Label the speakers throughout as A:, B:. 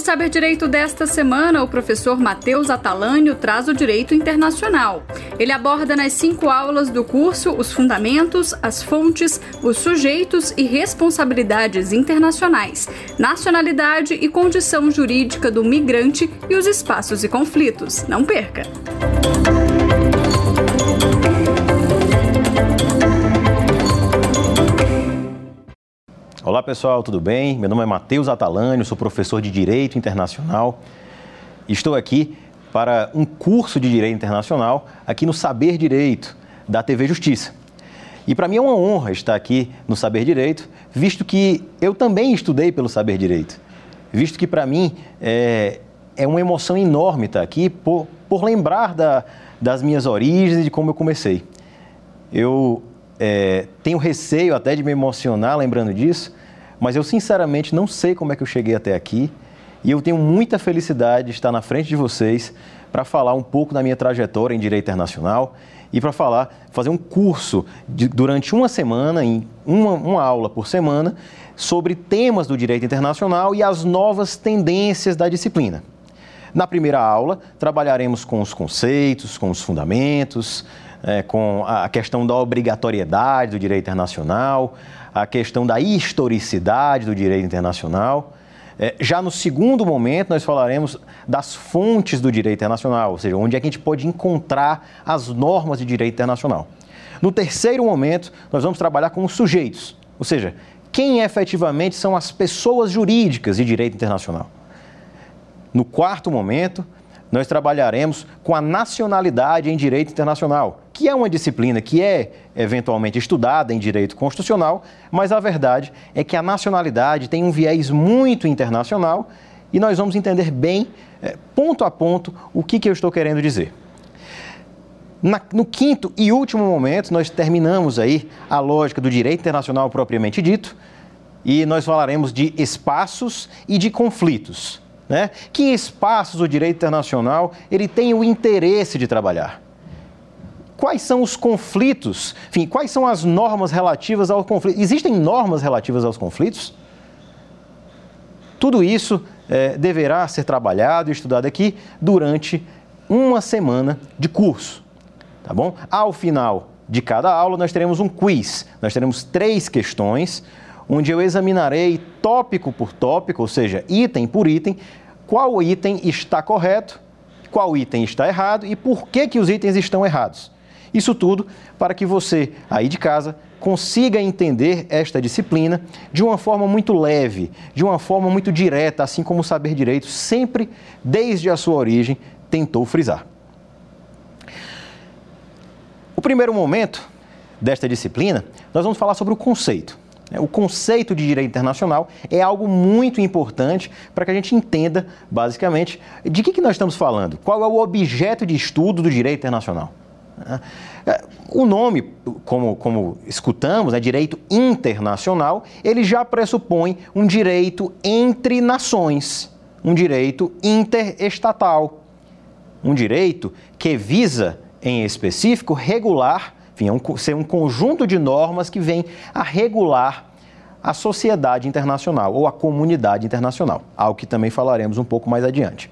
A: Saber Direito desta semana, o professor Matheus Atalânio traz o direito internacional. Ele aborda nas cinco aulas do curso os fundamentos, as fontes, os sujeitos e responsabilidades internacionais, nacionalidade e condição jurídica do migrante e os espaços e conflitos. Não perca!
B: Olá pessoal, tudo bem? Meu nome é Matheus Atalânio, sou professor de Direito Internacional. Estou aqui para um curso de Direito Internacional aqui no Saber Direito da TV Justiça. E para mim é uma honra estar aqui no Saber Direito, visto que eu também estudei pelo Saber Direito. Visto que para mim é, é uma emoção enorme estar aqui por, por lembrar da, das minhas origens e de como eu comecei. Eu é, tenho receio até de me emocionar lembrando disso, mas eu sinceramente não sei como é que eu cheguei até aqui e eu tenho muita felicidade de estar na frente de vocês para falar um pouco da minha trajetória em direito internacional e para falar, fazer um curso de, durante uma semana, em uma, uma aula por semana, sobre temas do direito internacional e as novas tendências da disciplina. Na primeira aula, trabalharemos com os conceitos, com os fundamentos, é, com a questão da obrigatoriedade do direito internacional, a questão da historicidade do direito internacional. É, já no segundo momento, nós falaremos das fontes do direito internacional, ou seja, onde é que a gente pode encontrar as normas de direito internacional. No terceiro momento, nós vamos trabalhar com os sujeitos, ou seja, quem efetivamente são as pessoas jurídicas de direito internacional. No quarto momento, nós trabalharemos com a nacionalidade em direito internacional, que é uma disciplina que é eventualmente estudada em direito constitucional, mas a verdade é que a nacionalidade tem um viés muito internacional e nós vamos entender bem, é, ponto a ponto, o que, que eu estou querendo dizer. Na, no quinto e último momento, nós terminamos aí a lógica do direito internacional propriamente dito e nós falaremos de espaços e de conflitos. Né? Que espaços o direito internacional ele tem o interesse de trabalhar? Quais são os conflitos? Enfim, quais são as normas relativas ao conflito? Existem normas relativas aos conflitos? Tudo isso é, deverá ser trabalhado e estudado aqui durante uma semana de curso, tá bom? Ao final de cada aula, nós teremos um quiz. Nós teremos três questões, onde eu examinarei tópico por tópico, ou seja, item por item, qual item está correto, qual item está errado e por que, que os itens estão errados. Isso tudo para que você, aí de casa, consiga entender esta disciplina de uma forma muito leve, de uma forma muito direta, assim como o saber direito sempre, desde a sua origem, tentou frisar. O primeiro momento desta disciplina, nós vamos falar sobre o conceito. O conceito de direito internacional é algo muito importante para que a gente entenda, basicamente, de que, que nós estamos falando, qual é o objeto de estudo do direito internacional. É, o nome, como, como escutamos, né, direito internacional, ele já pressupõe um direito entre nações, um direito interestatal, um direito que visa, em específico, regular enfim, é um, ser um conjunto de normas que vem a regular a sociedade internacional ou a comunidade internacional, algo que também falaremos um pouco mais adiante.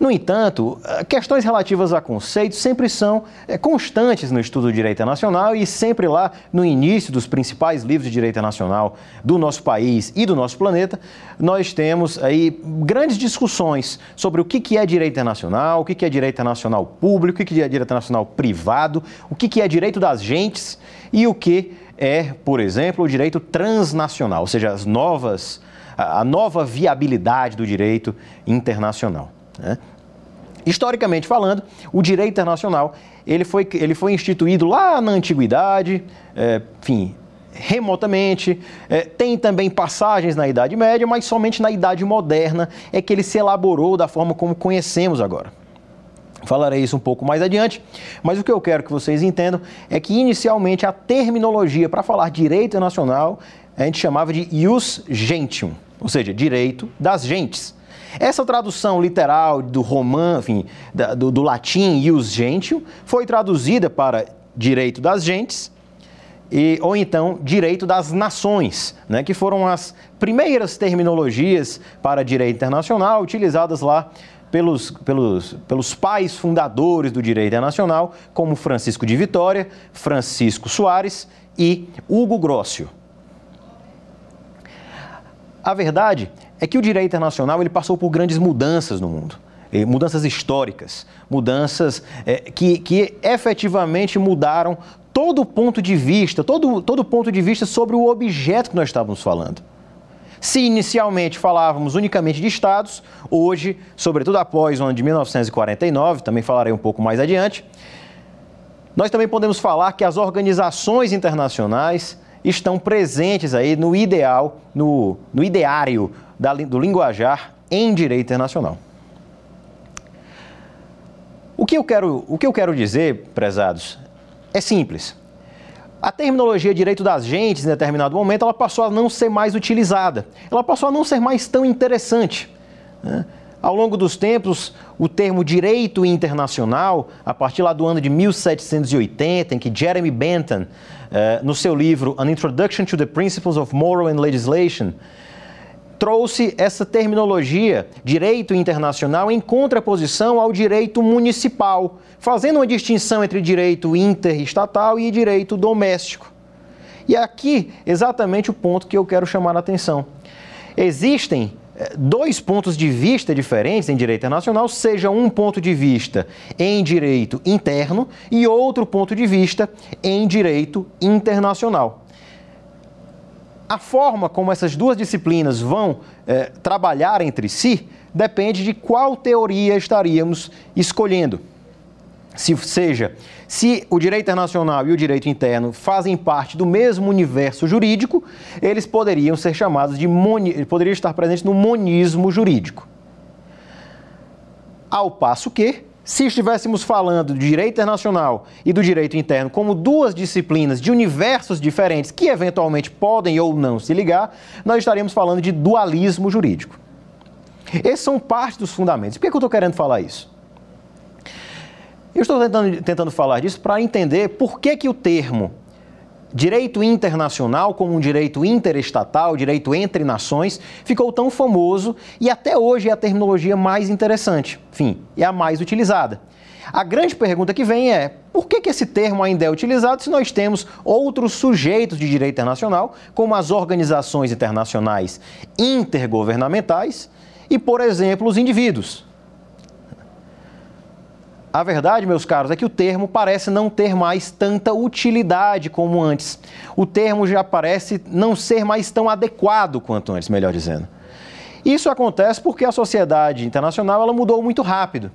B: No entanto, eh, questões relativas a conceitos sempre são é, constantes no estudo do direito internacional e sempre lá no início dos principais livros de direito internacional do nosso país e do nosso planeta, nós temos aí grandes discussões sobre o que é direito internacional, o que é direito internacional público, o que é direito internacional privado, o que é direito das gentes e o que é, por exemplo, o direito transnacional, ou seja, as novas, a nova viabilidade do direito internacional. Né? Historicamente falando, o direito internacional ele foi, ele foi instituído lá na antiguidade, é, enfim, remotamente. É, tem também passagens na Idade Média, mas somente na Idade Moderna é que ele se elaborou da forma como conhecemos agora. Falarei isso um pouco mais adiante, mas o que eu quero que vocês entendam é que inicialmente a terminologia para falar direito nacional a gente chamava de ius gentium, ou seja, direito das gentes. Essa tradução literal do romã, enfim, do, do latim ius gentium, foi traduzida para direito das gentes e, ou então direito das nações, né, que foram as primeiras terminologias para direito internacional utilizadas lá pelos, pelos, pelos pais fundadores do direito internacional, como Francisco de Vitória, Francisco Soares e Hugo Grossio. A verdade é que o direito internacional ele passou por grandes mudanças no mundo mudanças históricas, mudanças é, que, que efetivamente mudaram todo o ponto de vista, todo, todo ponto de vista sobre o objeto que nós estávamos falando. Se inicialmente falávamos unicamente de estados, hoje, sobretudo após o ano de 1949, também falarei um pouco mais adiante, nós também podemos falar que as organizações internacionais estão presentes aí no ideal, no, no ideário da, do linguajar em direito internacional. O que eu quero, o que eu quero dizer, prezados, é simples. A terminologia direito das gentes, em determinado momento, ela passou a não ser mais utilizada. Ela passou a não ser mais tão interessante. Né? Ao longo dos tempos, o termo direito internacional, a partir lá do ano de 1780, em que Jeremy Bentham, eh, no seu livro An Introduction to the Principles of Moral and Legislation, trouxe essa terminologia, direito internacional, em contraposição ao direito municipal, fazendo uma distinção entre direito interestatal e direito doméstico. E aqui exatamente o ponto que eu quero chamar a atenção. Existem eh, dois pontos de vista diferentes em direito internacional, seja um ponto de vista em direito interno e outro ponto de vista em direito internacional a forma como essas duas disciplinas vão é, trabalhar entre si depende de qual teoria estaríamos escolhendo. Se, seja, se o direito internacional e o direito interno fazem parte do mesmo universo jurídico, eles poderiam ser chamados de moni, poderiam estar presentes no monismo jurídico. Ao passo que, se estivéssemos falando do direito internacional e do direito interno como duas disciplinas de universos diferentes que eventualmente podem ou não se ligar, nós estaríamos falando de dualismo jurídico. Esses são parte dos fundamentos. Por que, eu estou querendo falar isso? Eu estou tentando, tentando falar disso para entender por que, que o termo direito internacional como um direito interestatal, direito entre nações, ficou tão famoso e até hoje é a terminologia mais interessante, enfim, é a mais utilizada. A grande pergunta que vem é: por que, que esse termo ainda é utilizado se nós temos outros sujeitos de direito internacional, como as organizações internacionais intergovernamentais e, por exemplo, os indivíduos? A verdade, meus caros, é que o termo parece não ter mais tanta utilidade como antes. O termo já parece não ser mais tão adequado quanto antes, melhor dizendo. Isso acontece porque a sociedade internacional ela mudou muito rápido.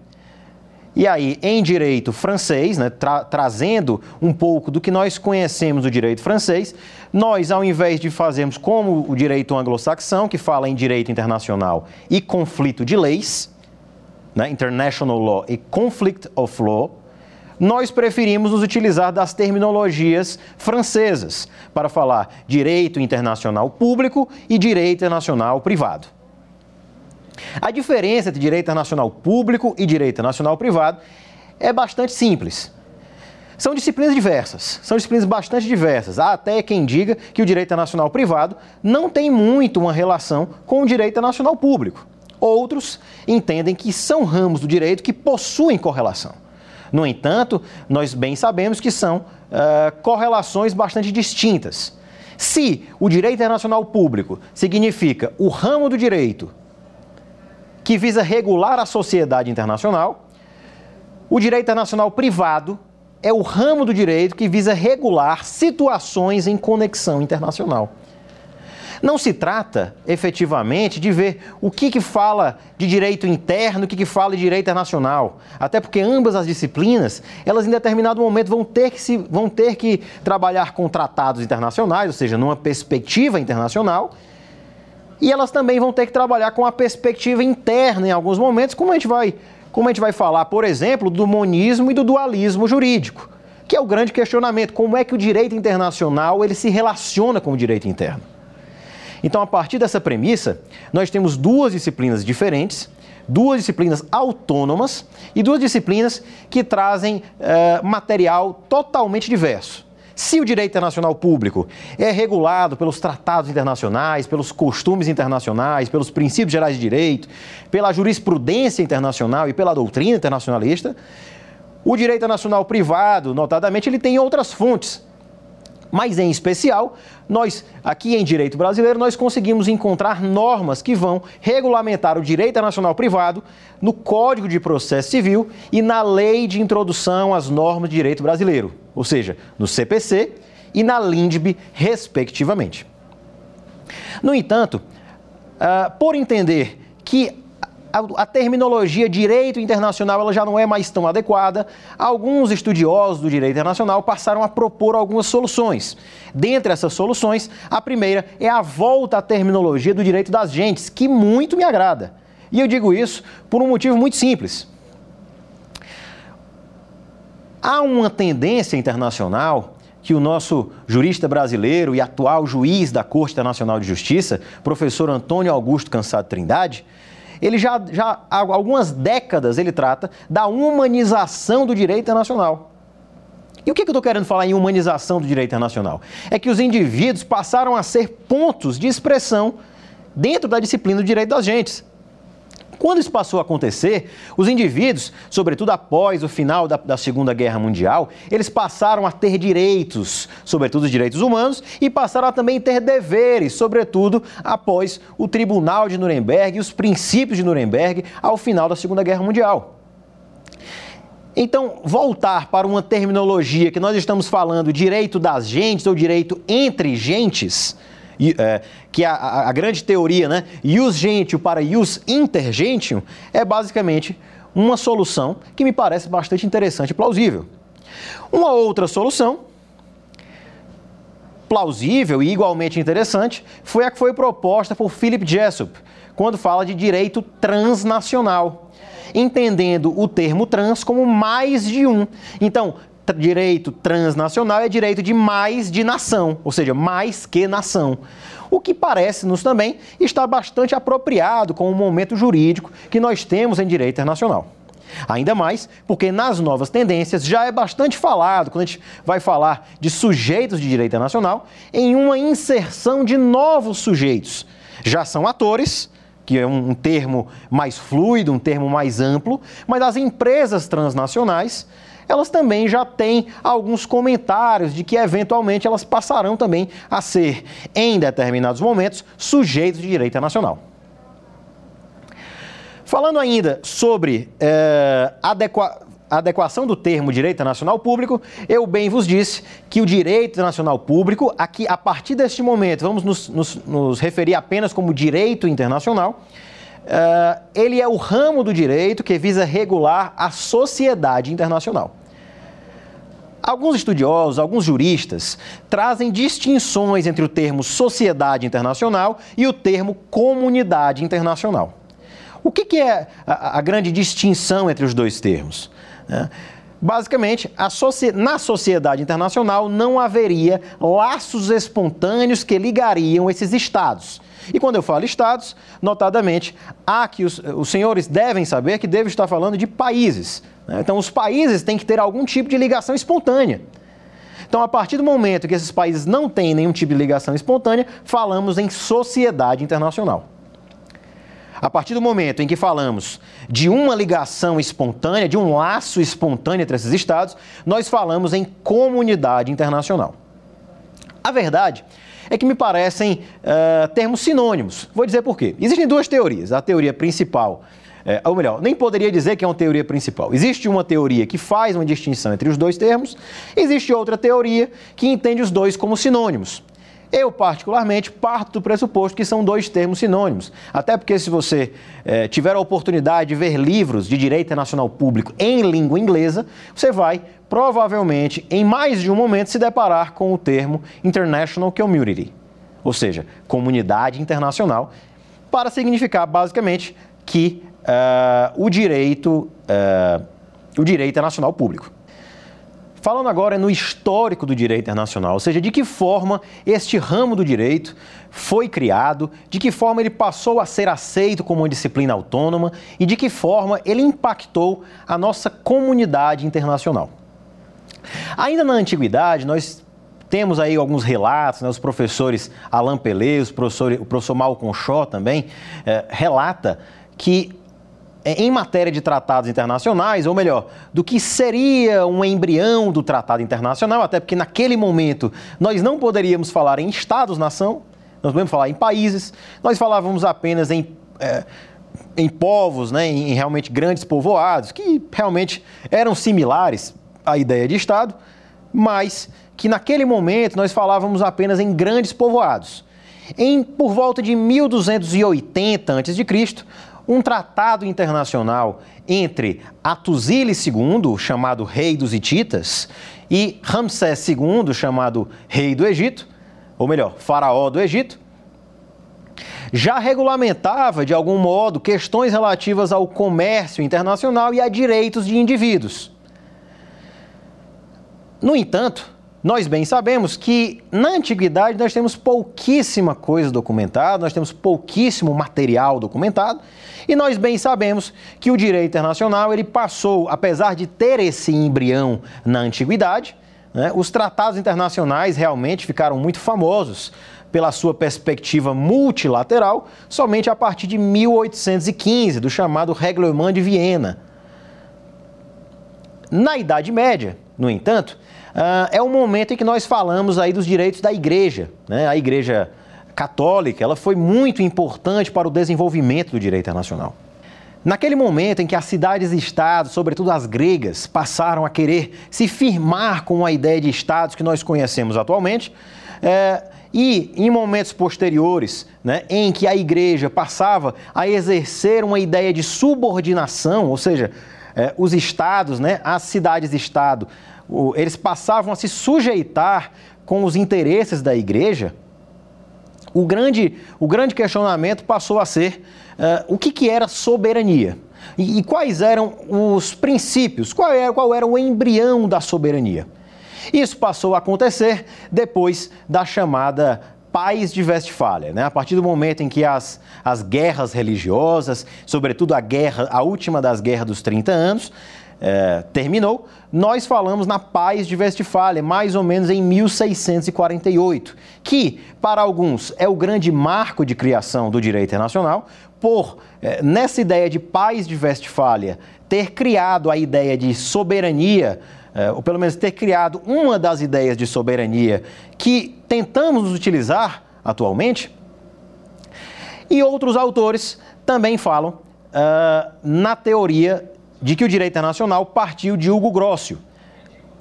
B: E aí, em direito francês, né, tra trazendo um pouco do que nós conhecemos do direito francês, nós, ao invés de fazermos como o direito anglo-saxão, que fala em direito internacional e conflito de leis, né, International Law e Conflict of Law, nós preferimos nos utilizar das terminologias francesas para falar direito internacional público e direito internacional privado. A diferença entre direito internacional público e direito internacional privado é bastante simples. São disciplinas diversas, são disciplinas bastante diversas. Há até quem diga que o direito internacional privado não tem muito uma relação com o direito internacional público. Outros entendem que são ramos do direito que possuem correlação. No entanto, nós bem sabemos que são uh, correlações bastante distintas. Se o direito internacional público significa o ramo do direito que visa regular a sociedade internacional, o direito internacional privado é o ramo do direito que visa regular situações em conexão internacional. Não se trata, efetivamente, de ver o que, que fala de direito interno, o que, que fala de direito internacional. Até porque ambas as disciplinas, elas em determinado momento vão ter que, se, vão ter que trabalhar com tratados internacionais, ou seja, numa perspectiva internacional, e elas também vão ter que trabalhar com a perspectiva interna em alguns momentos, como a gente vai, como a gente vai falar, por exemplo, do monismo e do dualismo jurídico, que é o grande questionamento, como é que o direito internacional ele se relaciona com o direito interno. Então, a partir dessa premissa, nós temos duas disciplinas diferentes, duas disciplinas autônomas e duas disciplinas que trazem uh, material totalmente diverso. se o direito internacional público é regulado pelos tratados internacionais, pelos costumes internacionais, pelos princípios gerais de direito, pela jurisprudência internacional e pela doutrina internacionalista, o direito internacional privado, notadamente, ele tem outras fontes. Mas, em especial, nós, aqui em direito brasileiro, nós conseguimos encontrar normas que vão regulamentar o direito internacional privado no Código de Processo Civil e na Lei de Introdução às Normas de Direito Brasileiro, ou seja, no CPC e na LINDB, respectivamente. No entanto, uh, por entender que a, a, terminologia direito internacional ela já não é mais tão adequada. Alguns estudiosos do direito internacional passaram a propor algumas soluções. Dentre essas soluções, a primeira é a volta à terminologia do direito das gentes, que muito me agrada. E eu digo isso por um motivo muito simples. Há uma tendência internacional que o nosso jurista brasileiro e atual juiz da Corte Internacional de Justiça, professor Antônio Augusto Cansado Trindade, ele já, já há algumas décadas ele trata da humanização do direito internacional. E o que, eu estou querendo falar em humanização do direito internacional? É que os indivíduos passaram a ser pontos de expressão dentro da disciplina do direito das gentes. Quando isso passou a acontecer, os indivíduos, sobretudo após o final da, da, Segunda Guerra Mundial, eles passaram a ter direitos, sobretudo os direitos humanos, e passaram a também ter deveres, sobretudo após o Tribunal de Nuremberg e os princípios de Nuremberg ao final da Segunda Guerra Mundial. Então, voltar para uma terminologia que nós estamos falando direito das gentes ou direito entre gentes que a, a, a, grande teoria, né, ius gentium para ius intergentium, é basicamente uma solução que me parece bastante interessante e plausível. Uma outra solução, plausível e igualmente interessante, foi a que foi proposta por Philip Jessup, quando fala de direito transnacional, entendendo o termo trans como mais de um. Então, direito transnacional é direito de mais de nação, ou seja, mais que nação. O que parece-nos também estar bastante apropriado com o momento jurídico que nós temos em direito internacional. Ainda mais porque nas novas tendências já é bastante falado, quando a gente vai falar de sujeitos de direito internacional, em uma inserção de novos sujeitos. Já são atores, que é um termo mais fluido, um termo mais amplo, mas as empresas transnacionais elas também já têm alguns comentários de que eventualmente elas passarão também a ser, em determinados momentos, sujeitos de direito internacional. Falando ainda sobre é, adequa adequação do termo direito internacional público, eu bem vos disse que o direito internacional público, aqui a partir deste momento, vamos nos, nos, nos referir apenas como direito internacional, Uh, ele é o ramo do direito que visa regular a sociedade internacional. Alguns estudiosos, alguns juristas, trazem distinções entre o termo sociedade internacional e o termo comunidade internacional. O que, que é a, a, grande distinção entre os dois termos? É, basicamente, na sociedade internacional não haveria laços espontâneos que ligariam esses estados. E quando eu falo estados, notadamente, há que os, os senhores devem saber que devo estar falando de países. Né? Então, os países têm que ter algum tipo de ligação espontânea. Então, a partir do momento que esses países não têm nenhum tipo de ligação espontânea, falamos em sociedade internacional. A partir do momento em que falamos de uma ligação espontânea, de um laço espontâneo entre esses estados, nós falamos em comunidade internacional. A verdade é que me parecem uh, termos sinônimos. Vou dizer por quê. Existem duas teorias. A teoria principal, é, ou melhor, nem poderia dizer que é uma teoria principal. Existe uma teoria que faz uma distinção entre os dois termos, existe outra teoria que entende os dois como sinônimos. Eu, particularmente, parto do pressuposto que são dois termos sinônimos. Até porque, se você é, tiver a oportunidade de ver livros de direito internacional público em língua inglesa, você vai provavelmente, em mais de um momento, se deparar com o termo International Community, ou seja, comunidade internacional, para significar basicamente que uh, o direito, uh, o direito internacional público. Falando agora no histórico do direito internacional, ou seja, de que forma este ramo do direito foi criado, de que forma ele passou a ser aceito como uma disciplina autônoma e de que forma ele impactou a nossa comunidade internacional. Ainda na antiguidade, nós temos aí alguns relatos, né, os professores Alain Pelé, professor, o professor Malcolm Shaw também, é, relata que em matéria de tratados internacionais, ou melhor, do que seria um embrião do tratado internacional, até porque naquele momento nós não poderíamos falar em estados-nação, nós podemos falar em países, nós falávamos apenas em, é, em povos, né, em realmente grandes povoados, que realmente eram similares à ideia de Estado, mas que naquele momento nós falávamos apenas em grandes povoados. Em por volta de 1280 a.C., um tratado internacional entre Atuzile II, chamado rei dos Hititas, e Ramsés II, chamado rei do Egito, ou melhor, faraó do Egito, já regulamentava, de algum modo, questões relativas ao comércio internacional e a direitos de indivíduos. No entanto, nós bem sabemos que na antiguidade nós temos pouquíssima coisa documentada, nós temos pouquíssimo material documentado, e nós bem sabemos que o direito internacional ele passou, apesar de ter esse embrião na antiguidade, né, os tratados internacionais realmente ficaram muito famosos pela sua perspectiva multilateral somente a partir de 1815, do chamado Reglement de Viena. Na Idade Média, no entanto, uh, é o momento em que nós falamos aí dos direitos da igreja. Né? A igreja católica ela foi muito importante para o desenvolvimento do direito internacional. Naquele momento em que as cidades-estados, sobretudo as gregas, passaram a querer se firmar com a ideia de estados que nós conhecemos atualmente, é, e em momentos posteriores, né, em que a igreja passava a exercer uma ideia de subordinação, ou seja, é, os estados, né, as cidades-estado, eles passavam a se sujeitar com os interesses da igreja, o grande, o grande questionamento passou a ser uh, o que, que era soberania e, e, quais eram os princípios, qual era, qual era o embrião da soberania. Isso passou a acontecer depois da chamada paz de Westfália, né? A partir do momento em que as, as guerras religiosas, sobretudo a guerra, a última das guerras dos 30 anos, é, terminou, nós falamos na Paz de Westfália, mais ou menos em 1648, que, para alguns, é o grande marco de criação do direito internacional, por, é, nessa ideia de Paz de Westfália, ter criado a ideia de soberania, é, ou pelo menos ter criado uma das ideias de soberania que tentamos utilizar atualmente, e outros autores também falam uh, na teoria de que o direito internacional partiu de Hugo Grossio,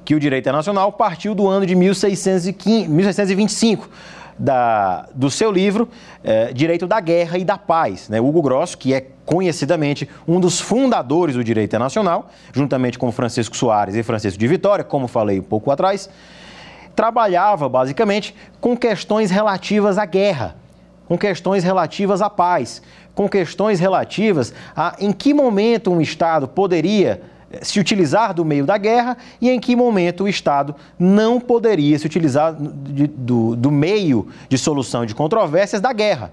B: que o direito internacional partiu do ano de 1615, 1625, da, do seu livro eh, Direito da Guerra e da Paz. Né? Hugo Grosso, que é conhecidamente um dos fundadores do direito internacional, juntamente com Francisco Soares e Francisco de Vitória, como falei um pouco atrás, trabalhava basicamente com questões relativas à guerra, com questões relativas à paz, com questões relativas a em que momento um Estado poderia eh, se utilizar do meio da guerra e em que momento o Estado não poderia se utilizar de, do, do meio de solução de controvérsias da guerra.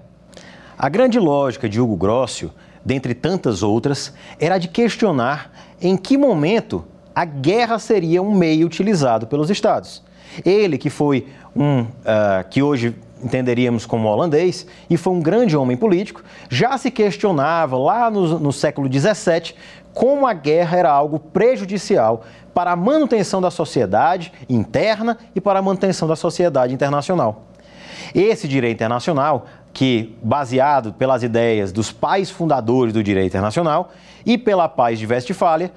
B: A grande lógica de Hugo Grossio, dentre tantas outras, era de questionar em que momento a guerra seria um meio utilizado pelos Estados. Ele, que foi um uh, que hoje entenderíamos como holandês, e foi um grande homem político, já se questionava lá no, no século XVII como a guerra era algo prejudicial para a manutenção da sociedade interna e para a manutenção da sociedade internacional. Esse direito internacional, que baseado pelas ideias dos pais fundadores do direito internacional e pela paz de Westfália,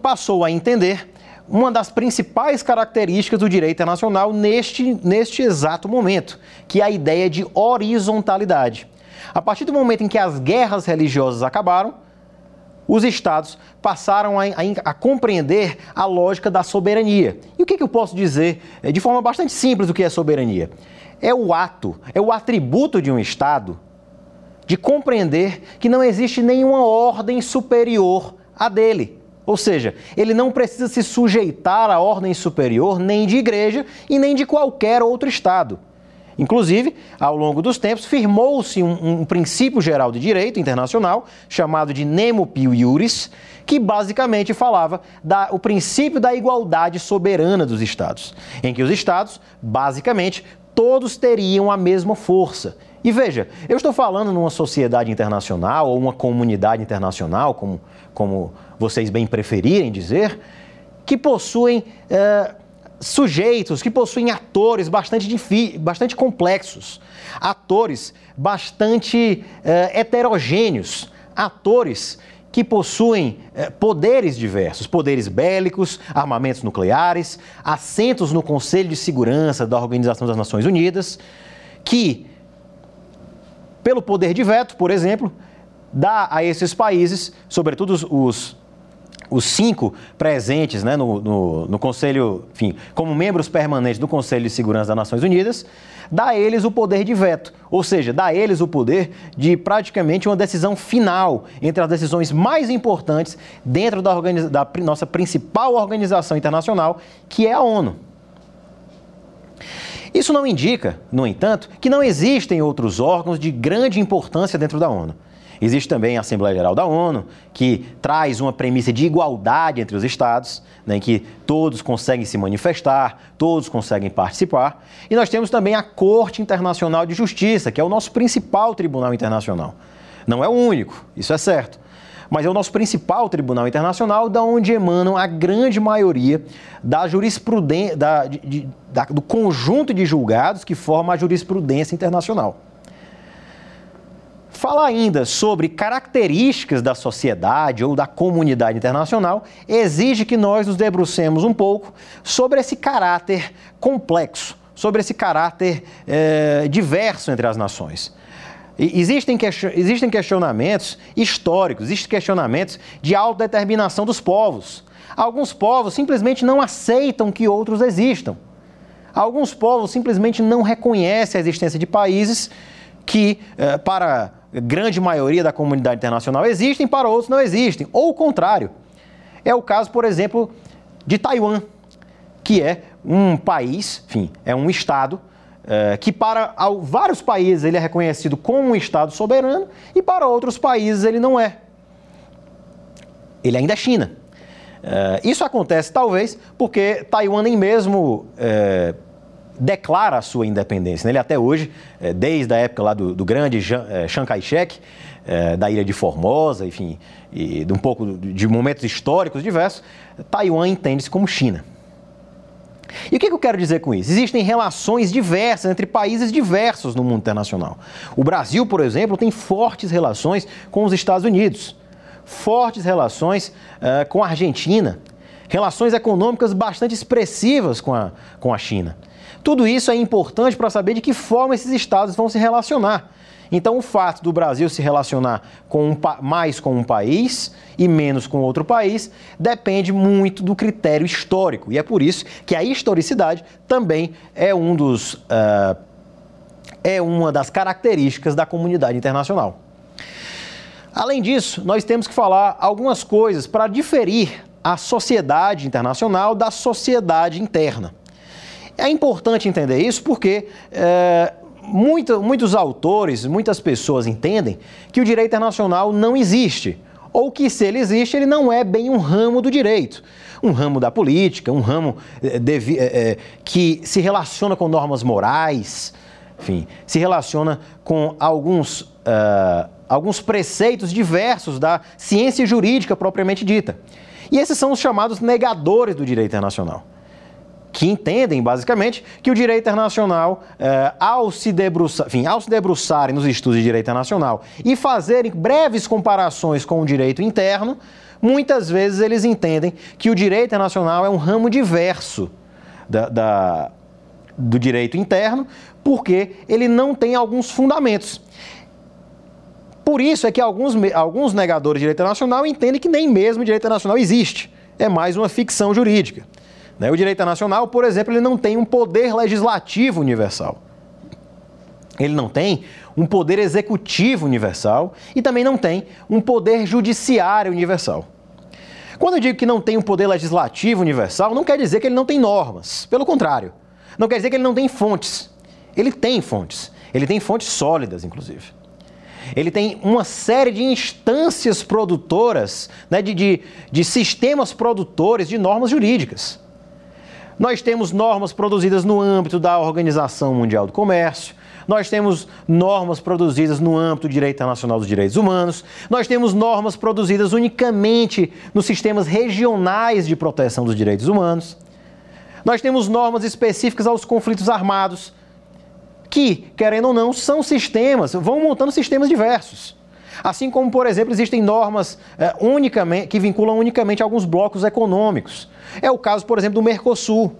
B: passou a entender uma das principais características do direito internacional neste, neste exato momento, que é a ideia de horizontalidade. A partir do momento em que as guerras religiosas acabaram, os estados passaram a, a, a, compreender a lógica da soberania. E o que, que, eu posso dizer é, de forma bastante simples do que é soberania? É o ato, é o atributo de um estado de compreender que não existe nenhuma ordem superior a dele. Ou seja, ele não precisa se sujeitar à ordem superior nem de igreja e nem de qualquer outro Estado. Inclusive, ao longo dos tempos, firmou-se um, um, princípio geral de direito internacional chamado de Nemo Pio Iuris, que basicamente falava da, o princípio da igualdade soberana dos Estados, em que os Estados, basicamente, todos teriam a mesma força. E veja, eu estou falando numa sociedade internacional ou uma comunidade internacional, como, como vocês bem preferirem dizer, que possuem. Eh, sujeitos que possuem atores bastante, bastante complexos, atores bastante uh, heterogêneos, atores que possuem uh, poderes diversos, poderes bélicos, armamentos nucleares, assentos no Conselho de Segurança da Organização das Nações Unidas, que, pelo poder de veto, por exemplo, dá a esses países, sobretudo os, os cinco presentes né, no, no, no, Conselho, enfim, como membros permanentes do Conselho de Segurança das Nações Unidas, dá a eles o poder de veto, ou seja, dá a eles o poder de praticamente uma decisão final entre as decisões mais importantes dentro da, da nossa principal organização internacional, que é a ONU. Isso não indica, no entanto, que não existem outros órgãos de grande importância dentro da ONU. Existe também a Assembleia Geral da ONU, que traz uma premissa de igualdade entre os Estados, né, em que todos conseguem se manifestar, todos conseguem participar. E nós temos também a Corte Internacional de Justiça, que é o nosso principal tribunal internacional. Não é o único, isso é certo. Mas é o nosso principal tribunal internacional, da onde emanam a grande maioria da jurisprudência, da, de, da, do conjunto de julgados que forma a jurisprudência internacional. Falar ainda sobre características da sociedade ou da comunidade internacional exige que nós nos debrucemos um pouco sobre esse caráter complexo, sobre esse caráter eh, diverso entre as nações. Existem, existem questionamentos históricos, existem questionamentos de autodeterminação dos povos. Alguns povos simplesmente não aceitam que outros existam. Alguns povos simplesmente não reconhecem a existência de países que, eh, para grande maioria da comunidade internacional existem, para outros não existem. Ou o contrário. É o caso, por exemplo, de Taiwan, que é um país, enfim, é um Estado é, que para vários países ele é reconhecido como um Estado soberano e para outros países ele não é. Ele ainda é China. É, isso acontece talvez porque Taiwan nem mesmo é, declara a sua independência. Né? Ele até hoje, é, desde a época lá do, do grande é, Chiang Kai-shek, é, da ilha de Formosa, enfim, e de um pouco de momentos históricos diversos, Taiwan entende-se como China. E o que eu quero dizer com isso? Existem relações diversas entre países diversos no mundo internacional. O Brasil, por exemplo, tem fortes relações com os Estados Unidos, fortes relações uh, com a Argentina, relações econômicas bastante expressivas com a, com a China. Tudo isso é importante para saber de que forma esses estados vão se relacionar. Então, o fato do Brasil se relacionar com um, mais com um país e menos com outro país depende muito do critério histórico. E é por isso que a historicidade também é um dos. Uh, é uma das características da comunidade internacional. Além disso, nós temos que falar algumas coisas para diferir a sociedade internacional da sociedade interna. É importante entender isso porque é, muito, muitos autores, muitas pessoas entendem que o direito internacional não existe. Ou que, se ele existe, ele não é bem um ramo do direito. Um ramo da política, um ramo é, que se relaciona com normas morais, enfim, se relaciona com alguns, uh, alguns preceitos diversos da ciência jurídica propriamente dita. E esses são os chamados negadores do direito internacional que entendem, basicamente, que o direito internacional, eh, ao, se debruçar, enfim, ao se debruçarem nos estudos de direito internacional e fazerem breves comparações com o direito interno, muitas vezes eles entendem que o direito internacional é um ramo diverso da, da, do direito interno, porque ele não tem alguns fundamentos. Por isso é que alguns, alguns negadores de direito internacional entendem que nem mesmo o direito internacional existe. É mais uma ficção jurídica. Né? O direito internacional, por exemplo, ele não tem um poder legislativo universal. Ele não tem um poder executivo universal e também não tem um poder judiciário universal. Quando eu digo que não tem um poder legislativo universal, não quer dizer que ele não tem normas. Pelo contrário, não quer dizer que ele não tem fontes. Ele tem fontes. Ele tem fontes sólidas, inclusive. Ele tem uma série de instâncias produtoras, né, de, de, de sistemas produtores de normas jurídicas. Nós temos normas produzidas no âmbito da Organização Mundial do Comércio, nós temos normas produzidas no âmbito do direito internacional dos direitos humanos, nós temos normas produzidas unicamente nos sistemas regionais de proteção dos direitos humanos, nós temos normas específicas aos conflitos armados, que, querendo ou não, são sistemas, vão montando sistemas diversos. Assim como, por exemplo, existem normas é, unicamente, que vinculam unicamente alguns blocos econômicos. É o caso, por exemplo, do Mercosul.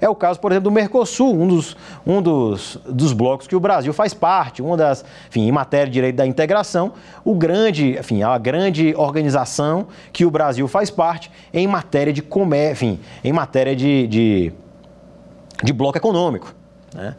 B: É o caso, por exemplo, do Mercosul, um dos, um dos, dos blocos que o Brasil faz parte, uma das, enfim, em matéria de direito da integração, o grande, enfim, a grande organização que o Brasil faz parte em matéria de comércio, enfim, em matéria de, de, de bloco econômico. Né?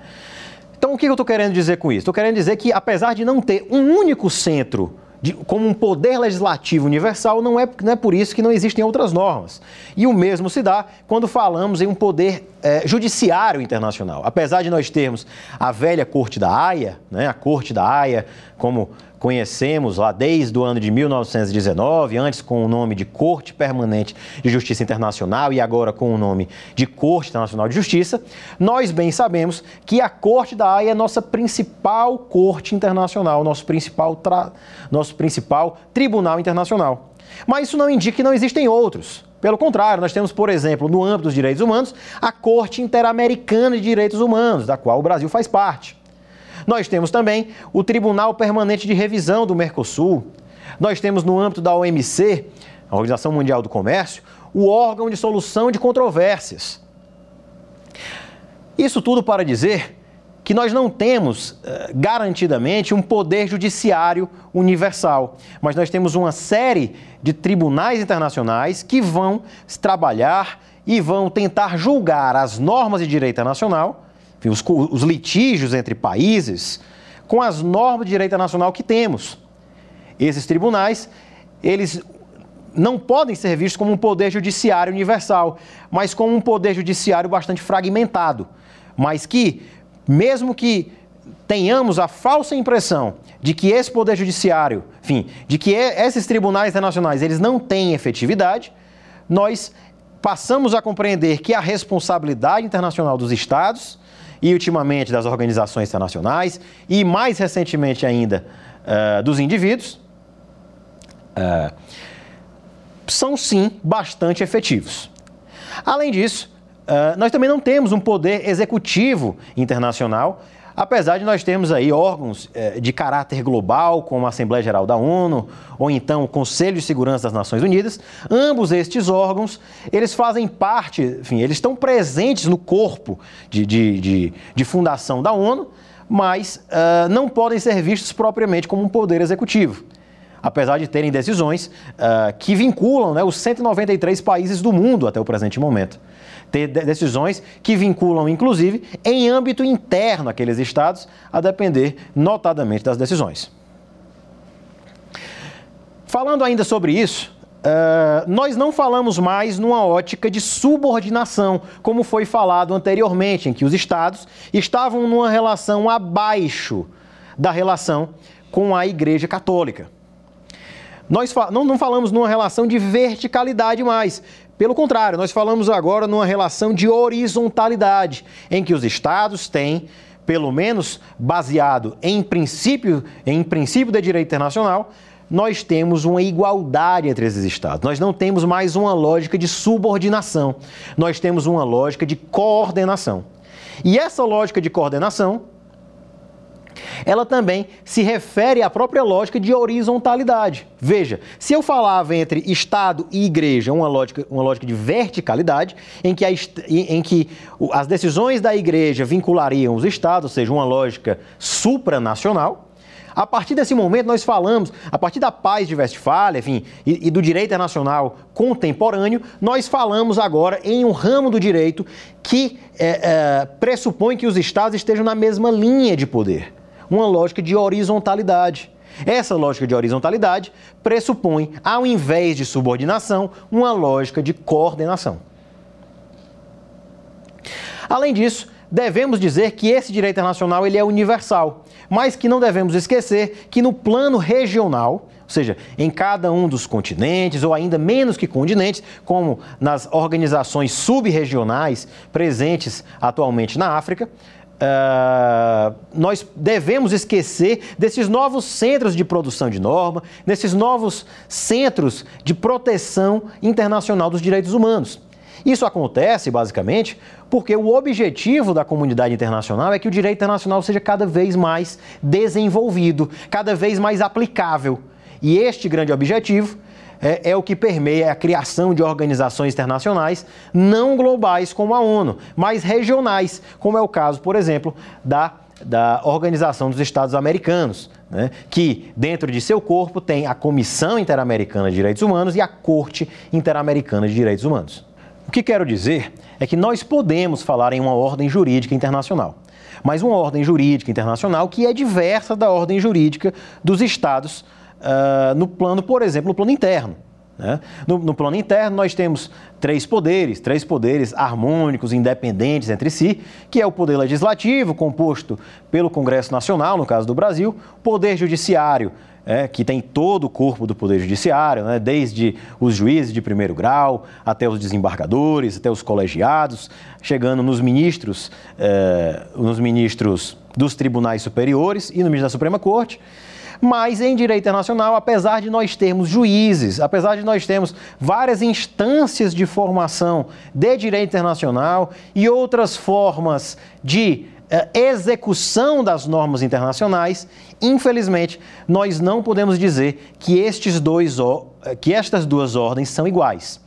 B: Então, o que eu estou querendo dizer com isso? Estou querendo dizer que, apesar de não ter um único centro de, como um poder legislativo universal, não é, não é por isso que não existem outras normas. E o mesmo se dá quando falamos em um poder é, judiciário internacional. Apesar de nós termos a velha Corte da Haia, né, a Corte da Haia, como conhecemos lá desde o ano de 1919, antes com o nome de Corte Permanente de Justiça Internacional e agora com o nome de Corte Internacional de Justiça, nós bem sabemos que a Corte da Haia é nossa principal corte internacional, nosso principal, tra... nosso principal tribunal internacional. Mas isso não indica que não existem outros. Pelo contrário, nós temos, por exemplo, no âmbito dos direitos humanos, a Corte Interamericana de Direitos Humanos, da qual o Brasil faz parte. Nós temos também o Tribunal Permanente de Revisão do Mercosul. Nós temos no âmbito da OMC, a Organização Mundial do Comércio, o órgão de solução de controvérsias. Isso tudo para dizer que nós não temos eh, garantidamente um poder judiciário universal, mas nós temos uma série de tribunais internacionais que vão trabalhar e vão tentar julgar as normas de direito internacional enfim, os, os litígios entre países com as normas de direito nacional que temos. Esses tribunais, eles não podem ser vistos como um poder judiciário universal, mas como um poder judiciário bastante fragmentado, mas que, mesmo que tenhamos a falsa impressão de que esse poder judiciário, enfim, de que esses tribunais internacionais, eles não têm efetividade, nós passamos a compreender que a responsabilidade internacional dos estados e ultimamente das organizações internacionais e mais recentemente ainda uh, dos indivíduos, uh, são sim bastante efetivos. Além disso, uh, nós também não temos um poder executivo internacional Apesar de nós termos aí órgãos eh, de caráter global, como a Assembleia Geral da ONU, ou então o Conselho de Segurança das Nações Unidas, ambos estes órgãos, eles fazem parte, enfim, eles estão presentes no corpo de, de, de, de fundação da ONU, mas uh, não podem ser vistos propriamente como um poder executivo. Apesar de terem decisões uh, que vinculam né, os 193 países do mundo até o presente momento ter decisões que vinculam, inclusive, em âmbito interno aqueles estados, a depender notadamente das decisões. Falando ainda sobre isso, Uh, nós não falamos mais numa ótica de subordinação, como foi falado anteriormente, em que os estados estavam numa relação abaixo da relação com a Igreja Católica. Nós fa não, não falamos numa relação de verticalidade mais, pelo contrário, nós falamos agora numa relação de horizontalidade, em que os estados têm, pelo menos baseado em princípio, em princípio de direito internacional, nós temos uma igualdade entre esses estados. Nós não temos mais uma lógica de subordinação. Nós temos uma lógica de coordenação. E essa lógica de coordenação ela também se refere à própria lógica de horizontalidade. Veja, se eu falava entre Estado e Igreja, uma lógica, uma lógica de verticalidade, em que, a, em que as decisões da Igreja vinculariam os Estados, ou seja, uma lógica supranacional, a partir desse momento, nós falamos, a partir da paz de Westfália, enfim, e, e, do direito internacional contemporâneo, nós falamos agora em um ramo do direito que é, é, pressupõe que os estados estejam na mesma linha de poder uma lógica de horizontalidade. Essa lógica de horizontalidade pressupõe, ao invés de subordinação, uma lógica de coordenação. Além disso, devemos dizer que esse direito internacional ele é universal, mas que não devemos esquecer que no plano regional, ou seja, em cada um dos continentes, ou ainda menos que continentes, como nas organizações subregionais presentes atualmente na África, Uh, nós devemos esquecer desses novos centros de produção de norma, desses novos centros de proteção internacional dos direitos humanos. Isso acontece, basicamente, porque o objetivo da comunidade internacional é que o direito internacional seja cada vez mais desenvolvido, cada vez mais aplicável. E este grande objetivo é, é, o que permeia a criação de organizações internacionais não globais como a ONU, mas regionais, como é o caso, por exemplo, da, da Organização dos Estados Americanos, né, que dentro de seu corpo tem a Comissão Interamericana de Direitos Humanos e a Corte Interamericana de Direitos Humanos. O que quero dizer é que nós podemos falar em uma ordem jurídica internacional, mas uma ordem jurídica internacional que é diversa da ordem jurídica dos Estados uh, no plano, por exemplo, no plano interno. Né? No, no, plano interno, nós temos três poderes, três poderes harmônicos, independentes entre si, que é o poder legislativo, composto pelo Congresso Nacional, no caso do Brasil, poder judiciário, é, que tem todo o corpo do Poder Judiciário, né, desde os juízes de primeiro grau até os desembargadores, até os colegiados, chegando nos ministros, é, nos ministros dos tribunais superiores e no ministro da Suprema Corte. Mas em direito internacional, apesar de nós termos juízes, apesar de nós termos várias instâncias de formação de direito internacional e outras formas de uh, execução das normas internacionais, infelizmente, nós não podemos dizer que estes dois que estas duas ordens são iguais.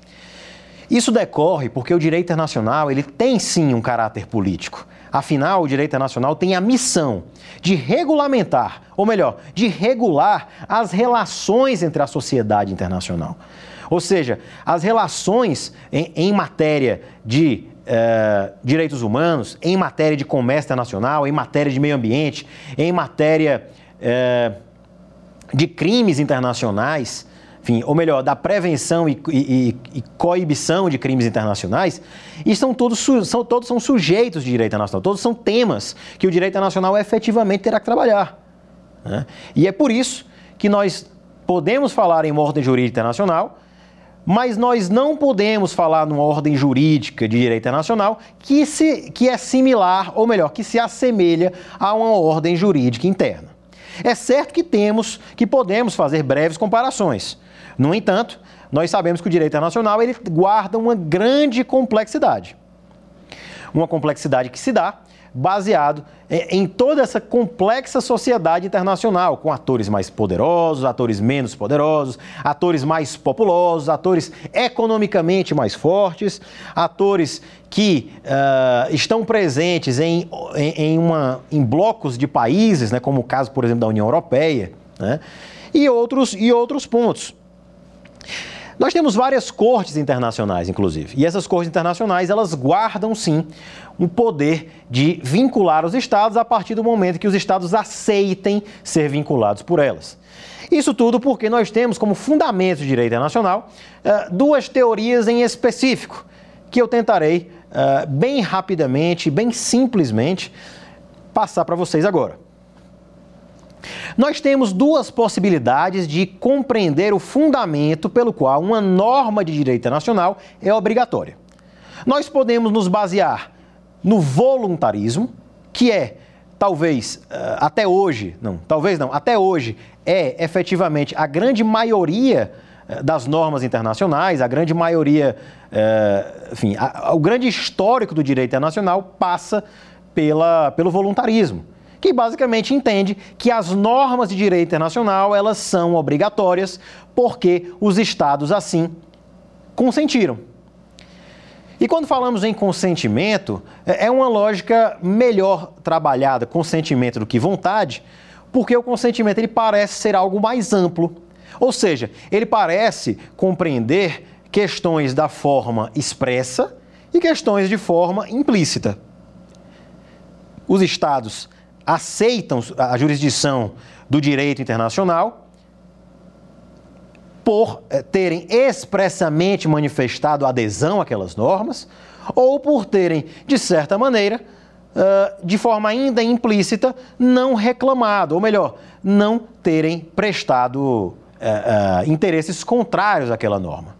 B: Isso decorre porque o direito internacional ele tem sim um caráter político. Afinal, o direito internacional tem a missão de regulamentar, ou melhor, de regular as relações entre a sociedade internacional. Ou seja, as relações em, em matéria de eh, direitos humanos, em matéria de comércio internacional, em matéria de meio ambiente, em matéria eh, de crimes internacionais, enfim, ou melhor, da prevenção e, e, e coibição de crimes internacionais, e são todos, são, todos são sujeitos de direito internacional, todos são temas que o direito internacional efetivamente terá que trabalhar. Né? E é por isso que nós podemos falar em uma ordem jurídica internacional, mas nós não podemos falar numa ordem jurídica de direito internacional que, se, que é similar, ou melhor, que se assemelha a uma ordem jurídica interna. É certo que temos, que podemos fazer breves comparações. No entanto, nós sabemos que o direito internacional ele guarda uma grande complexidade. Uma complexidade que se dá baseado em toda essa complexa sociedade internacional, com atores mais poderosos, atores menos poderosos, atores mais populosos, atores economicamente mais fortes, atores que uh, estão presentes em, em, em, uma, em blocos de países, né, como o caso, por exemplo, da União Europeia, né, e, outros, e outros pontos. Nós temos várias cortes internacionais, inclusive, e essas cortes internacionais elas guardam sim um poder de vincular os estados a partir do momento que os estados aceitem ser vinculados por elas. Isso tudo porque nós temos como fundamento de direito internacional eh, duas teorias em específico que eu tentarei eh, bem rapidamente, bem simplesmente passar para vocês agora. Nós temos duas possibilidades de compreender o fundamento pelo qual uma norma de direito internacional é obrigatória. Nós podemos nos basear no voluntarismo, que é talvez eh, até hoje, não, talvez não, até hoje é efetivamente a grande maioria eh, das normas internacionais, a grande maioria, eh, enfim, o grande histórico do direito internacional passa pela, pelo voluntarismo que basicamente entende que as normas de direito internacional elas são obrigatórias porque os estados assim consentiram. E quando falamos em consentimento, é, é uma lógica melhor trabalhada, consentimento do que vontade, porque o consentimento ele parece ser algo mais amplo. Ou seja, ele parece compreender questões da forma expressa e questões de forma implícita. Os estados aceitam a jurisdição do direito internacional por eh, terem expressamente manifestado adesão àquelas normas ou por terem, de certa maneira, de forma ainda implícita, não reclamado, ou melhor, não terem prestado interesses contrários àquela norma.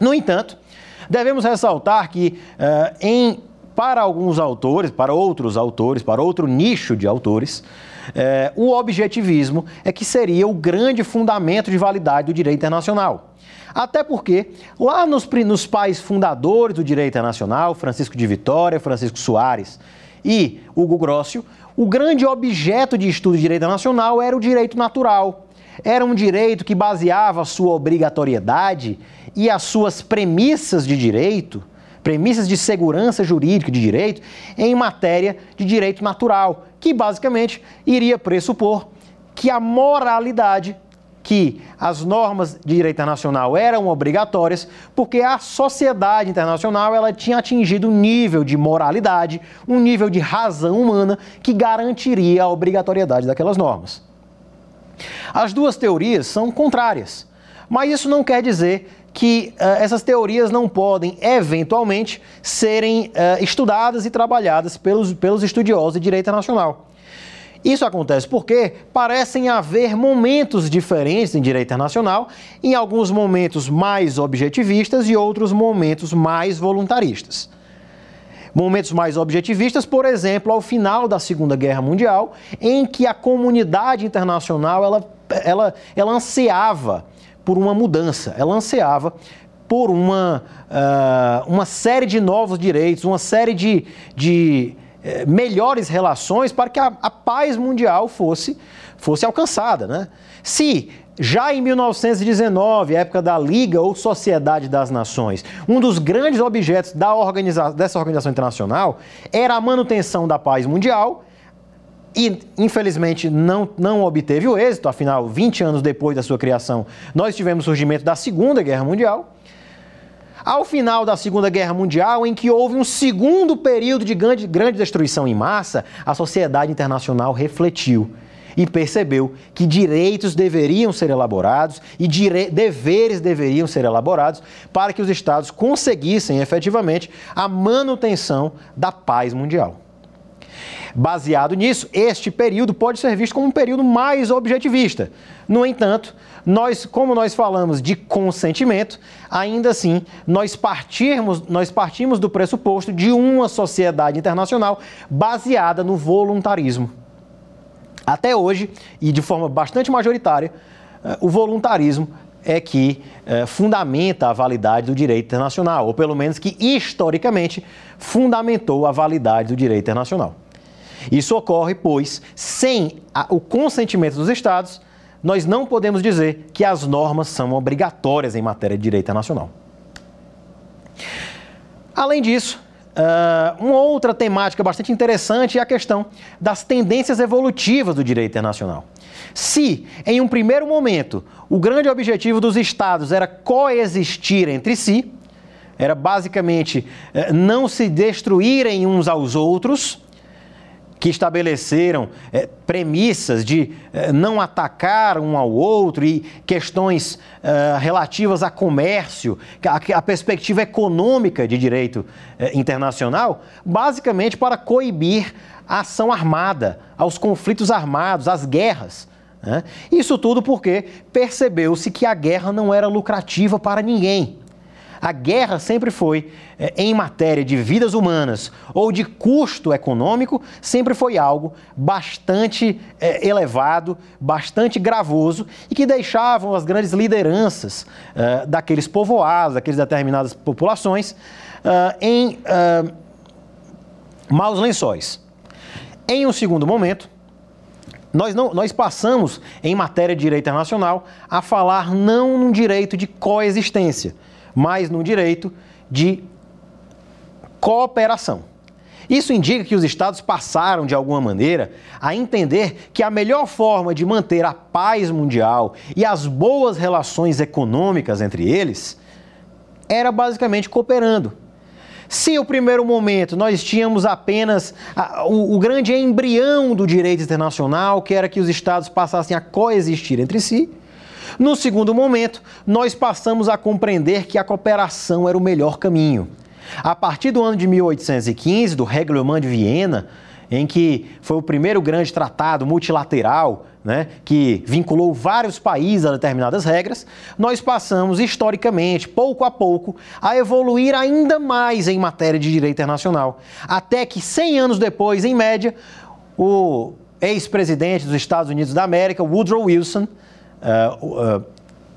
B: No entanto, devemos ressaltar que em para alguns autores, para outros autores, para outro nicho de autores, é, o objetivismo é que seria o grande fundamento de validade do direito internacional. Até porque, lá nos, nos pais fundadores do direito internacional, Francisco de Vitória, Francisco Soares e Hugo Grossio, o grande objeto de estudo de direito internacional era o direito natural. Era um direito que baseava a sua obrigatoriedade e as suas premissas de direito premissas de segurança jurídica de direito em matéria de direito natural, que basicamente iria pressupor que a moralidade que as normas de direito internacional eram obrigatórias, porque a sociedade internacional ela tinha atingido um nível de moralidade, um nível de razão humana que garantiria a obrigatoriedade daquelas normas. As duas teorias são contrárias, mas isso não quer dizer que uh, essas teorias não podem, eventualmente, serem uh, estudadas e trabalhadas pelos, pelos estudiosos de direito internacional. Isso acontece porque parecem haver momentos diferentes em direito internacional, em alguns momentos mais objetivistas e outros momentos mais voluntaristas. Momentos mais objetivistas, por exemplo, ao final da Segunda Guerra Mundial, em que a comunidade internacional ela, ela, ela ansiava por uma mudança, ela ansiava por uma, uh, uma série de novos direitos, uma série de, de uh, melhores relações para que a, a, paz mundial fosse, fosse alcançada. Né? Se já em 1919, época da Liga ou Sociedade das Nações, um dos grandes objetos da organiza dessa organização internacional era a manutenção da paz mundial, e infelizmente não, não obteve o êxito, afinal, 20 anos depois da sua criação, nós tivemos o surgimento da Segunda Guerra Mundial. Ao final da Segunda Guerra Mundial, em que houve um segundo período de grande, grande destruição em massa, a sociedade internacional refletiu e percebeu que direitos deveriam ser elaborados e deveres deveriam ser elaborados para que os Estados conseguissem efetivamente a manutenção da paz mundial. Baseado nisso, este período pode ser visto como um período mais objetivista. No entanto, nós, como nós falamos de consentimento, ainda assim nós partimos, nós partimos do pressuposto de uma sociedade internacional baseada no voluntarismo. Até hoje, e de forma bastante majoritária, eh, o voluntarismo é que é, fundamenta a validade do direito internacional, ou pelo menos que historicamente fundamentou a validade do direito internacional. Isso ocorre, pois, sem a, o consentimento dos Estados, nós não podemos dizer que as normas são obrigatórias em matéria de direito internacional. Além disso, uh, uma outra temática bastante interessante é a questão das tendências evolutivas do direito internacional. Se, em um primeiro momento, o grande objetivo dos Estados era coexistir entre si, era basicamente uh, não se destruírem uns aos outros, que estabeleceram é, premissas de é, não atacar um ao outro e questões é, relativas a comércio, a, a, perspectiva econômica de direito internacional, basicamente para coibir a ação armada, aos conflitos armados, às guerras. Né? Isso tudo porque percebeu-se que a guerra não era lucrativa para ninguém. A guerra sempre foi, é, em matéria de vidas humanas ou de custo econômico, sempre foi algo bastante é, elevado, bastante gravoso e que deixavam as grandes lideranças é, daqueles povoados, daquelas determinadas populações, em maus lençóis. Em um segundo momento, nós, não, nós passamos, em matéria de direito internacional, a falar não num direito de coexistência, mas no direito de cooperação. Isso indica que os estados passaram, de alguma maneira, a entender que a melhor forma de manter a paz mundial e as boas relações econômicas entre eles era basicamente cooperando. Se no primeiro momento nós tínhamos apenas a, o, o grande embrião do direito internacional, que era que os estados passassem a coexistir entre si, no segundo momento, nós passamos a compreender que a cooperação era o melhor caminho. A partir do ano de 1815, do Reglement de Viena, em que foi o primeiro grande tratado multilateral né, que vinculou vários países a determinadas regras, nós passamos historicamente, pouco a pouco, a evoluir ainda mais em matéria de direito internacional. Até que 100 anos depois, em média, o ex-presidente dos Estados Unidos da América, Woodrow Wilson, uh,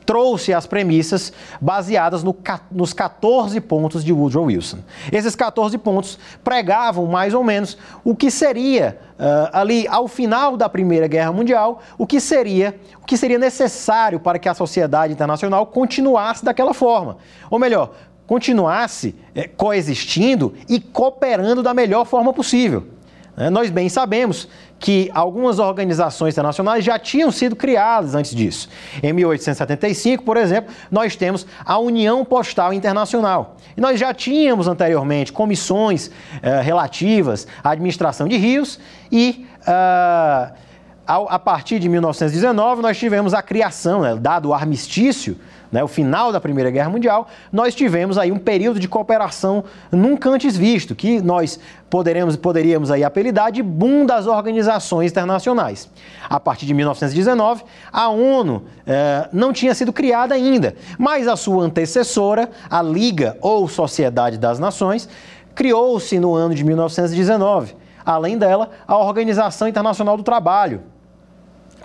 B: trouxe as premissas baseadas no, nos 14 pontos de Woodrow Wilson. Esses 14 pontos pregavam mais ou menos o que seria uh, ali ao final da Primeira Guerra Mundial, o que seria o que seria necessário para que a sociedade internacional continuasse daquela forma, ou melhor, continuasse coexistindo e cooperando da melhor forma possível. Né? Nós bem sabemos que algumas organizações internacionais já tinham sido criadas antes disso. Em 1875, por exemplo, nós temos a União Postal Internacional. E nós já tínhamos anteriormente comissões eh, relativas à administração de rios e. Uh, a partir de 1919, nós tivemos a criação, né, dado o armistício né, o final da Primeira Guerra Mundial, nós tivemos aí um período de cooperação nunca antes visto, que nós poderemos, poderíamos aí apelidar de boom das organizações internacionais. A partir de 1919, a ONU eh, não tinha sido criada ainda, mas a sua antecessora, a Liga ou Sociedade das Nações, criou-se no ano de 1919. Além dela, a Organização Internacional do Trabalho,